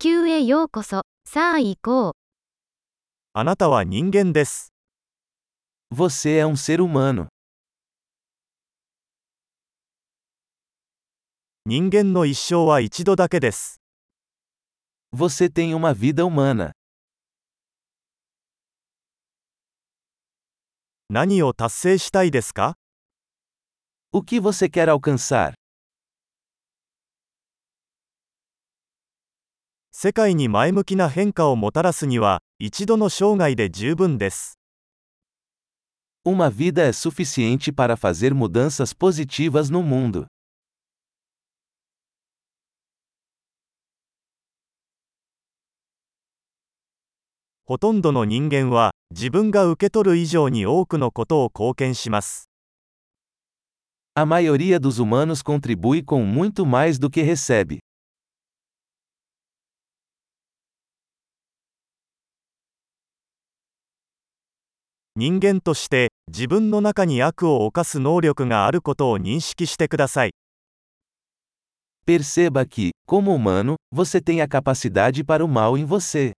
球へようこそ。さあ行こう。あなたは人間です。Você é um ser humano. 人間の一生は一度だけです。Você tem uma vida humana. 何を達成したいですか O que você quer alcançar? 世界に前向きな変化をもたらすには、一度の生涯で十分です。Uma vida é suficiente para fazer mudanças positivas no mundo. ほとんどの人間は、自分が受け取る以上に多くのことを貢献します。A maioria dos humanos contribui com muito mais do que recebe. 人間として、自分の中に悪を犯す能力があることを認識してください。Perceba que, como humano, você tem a capacidade para o mal em você.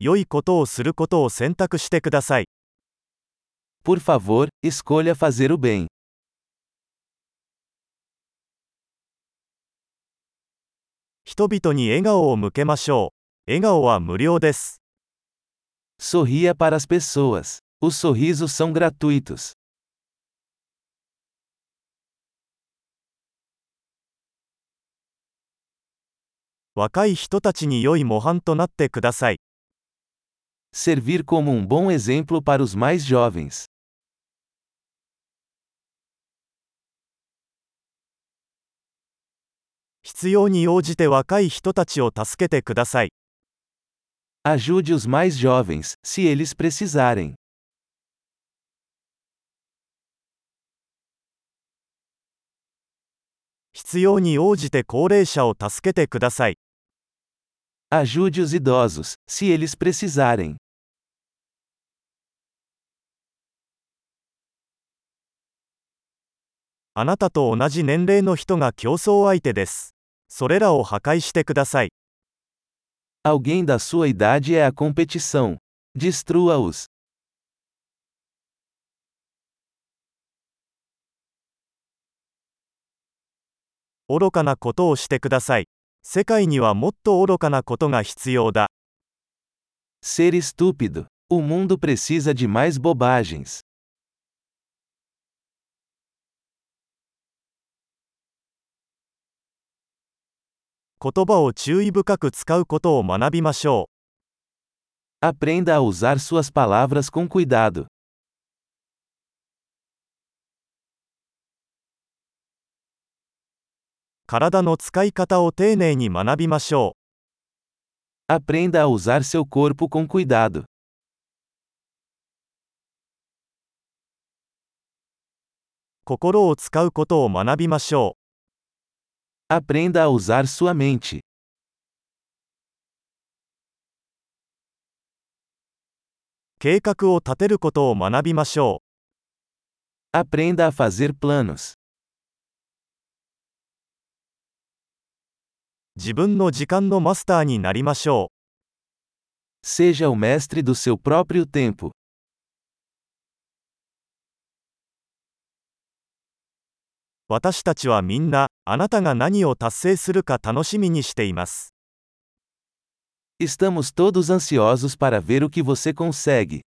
良いことをすることを選択してください。Por favor, escolha fazer o bem. 人々に笑顔を向けましょう。笑顔は無料です。Sorria para as pessoas. Os sorrisos são gratuitos. 若い人たちに良い模範となってください。Servir como um bom exemplo para os mais jovens. 必要に応じて若い人たちを助けてください。Ajude os mais jovens, se eles precisarem. 必要に応じて高齢者を助けてください。Ajude os idosos, se eles precisarem. あなたと同じ年齢の人が競争相手です。それらを破壊してください。Alguém da sua idade é a competição. Destrua-os. 愚かなことをしてください。世界にはもっと愚かなことが必要だ。Ser estúpido. O mundo precisa de mais bobagens. 言葉を注意深く使うことを学びましょ Aprenda a usar suas palavras com cuidado. う。体の使い方を丁寧に学びましょ Aprenda a usar seu corpo com cuidado. う。心を使うことを学びましょ Aprenda a usar sua mente. Aprenda a fazer planos. Seja o mestre do seu próprio tempo. 私たちはみんな、あなたが何を達成するか楽しみにしています。Estamos todos ansiosos para ver o que você consegue.